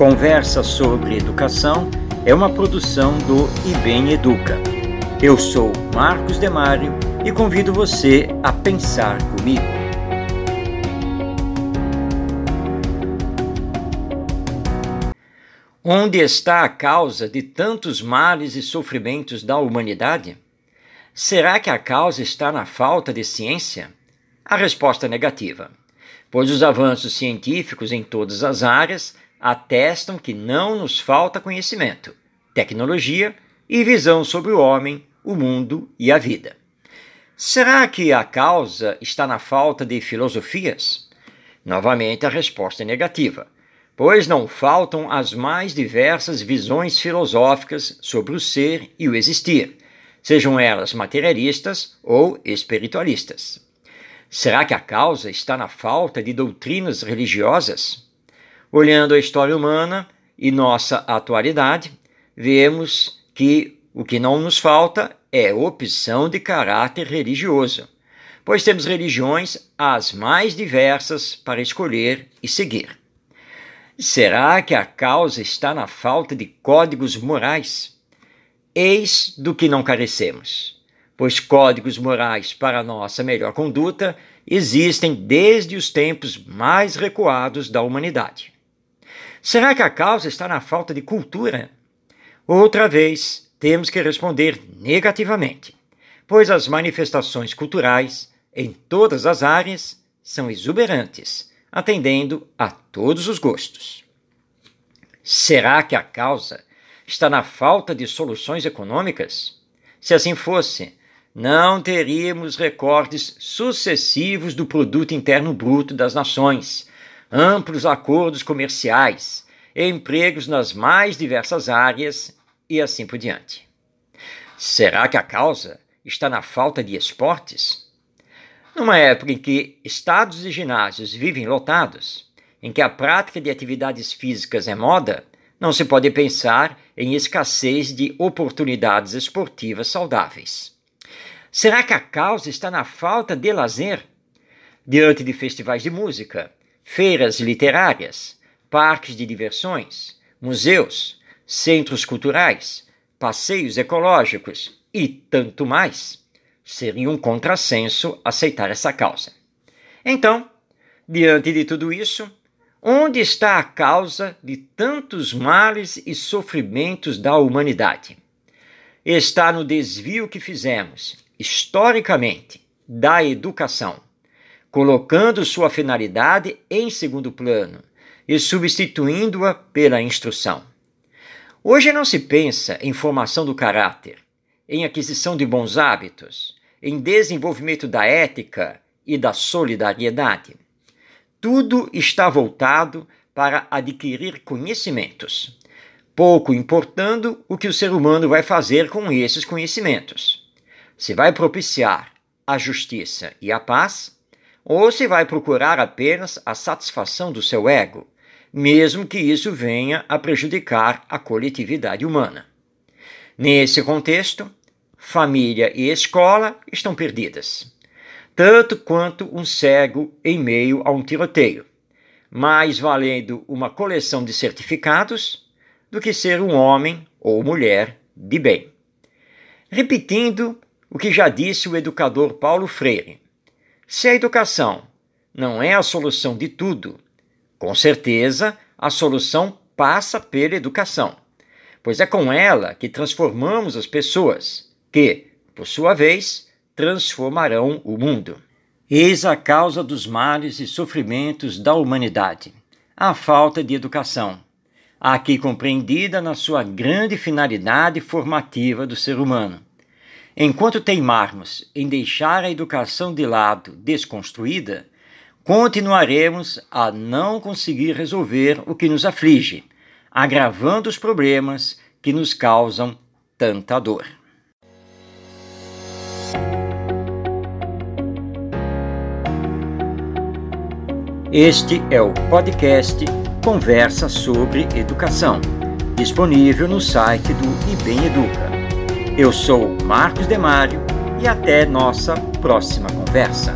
Conversa sobre Educação é uma produção do IBEM Educa. Eu sou Marcos Demário e convido você a pensar comigo. Onde está a causa de tantos males e sofrimentos da humanidade? Será que a causa está na falta de ciência? A resposta é negativa, pois os avanços científicos em todas as áreas atestam que não nos falta conhecimento, tecnologia e visão sobre o homem, o mundo e a vida. Será que a causa está na falta de filosofias? Novamente, a resposta é negativa, pois não faltam as mais diversas visões filosóficas sobre o ser e o existir, sejam elas materialistas ou espiritualistas. Será que a causa está na falta de doutrinas religiosas? Olhando a história humana e nossa atualidade, vemos que o que não nos falta é opção de caráter religioso, pois temos religiões as mais diversas para escolher e seguir. Será que a causa está na falta de códigos morais? Eis do que não carecemos, pois códigos morais para nossa melhor conduta existem desde os tempos mais recuados da humanidade. Será que a causa está na falta de cultura? Outra vez, temos que responder negativamente, pois as manifestações culturais, em todas as áreas, são exuberantes, atendendo a todos os gostos. Será que a causa está na falta de soluções econômicas? Se assim fosse, não teríamos recordes sucessivos do produto interno bruto das nações amplos acordos comerciais, empregos nas mais diversas áreas e assim por diante. Será que a causa está na falta de esportes? Numa época em que estados e ginásios vivem lotados, em que a prática de atividades físicas é moda, não se pode pensar em escassez de oportunidades esportivas saudáveis. Será que a causa está na falta de lazer? Diante de festivais de música, feiras literárias, parques de diversões, museus, centros culturais, passeios ecológicos e tanto mais, seria um contrassenso aceitar essa causa. Então, diante de tudo isso, onde está a causa de tantos males e sofrimentos da humanidade? Está no desvio que fizemos, historicamente, da educação colocando sua finalidade em segundo plano e substituindo-a pela instrução. Hoje não se pensa em formação do caráter, em aquisição de bons hábitos, em desenvolvimento da ética e da solidariedade. Tudo está voltado para adquirir conhecimentos, pouco importando o que o ser humano vai fazer com esses conhecimentos. Se vai propiciar a justiça e a paz, ou se vai procurar apenas a satisfação do seu ego, mesmo que isso venha a prejudicar a coletividade humana. Nesse contexto, família e escola estão perdidas, tanto quanto um cego em meio a um tiroteio, mais valendo uma coleção de certificados do que ser um homem ou mulher de bem. Repetindo o que já disse o educador Paulo Freire, se a educação não é a solução de tudo, com certeza a solução passa pela educação, pois é com ela que transformamos as pessoas, que, por sua vez, transformarão o mundo. Eis a causa dos males e sofrimentos da humanidade: a falta de educação, aqui compreendida na sua grande finalidade formativa do ser humano Enquanto teimarmos em deixar a educação de lado desconstruída, continuaremos a não conseguir resolver o que nos aflige, agravando os problemas que nos causam tanta dor. Este é o podcast Conversa sobre Educação, disponível no site do IBEM Educa. Eu sou Marcos Demário e até nossa próxima conversa.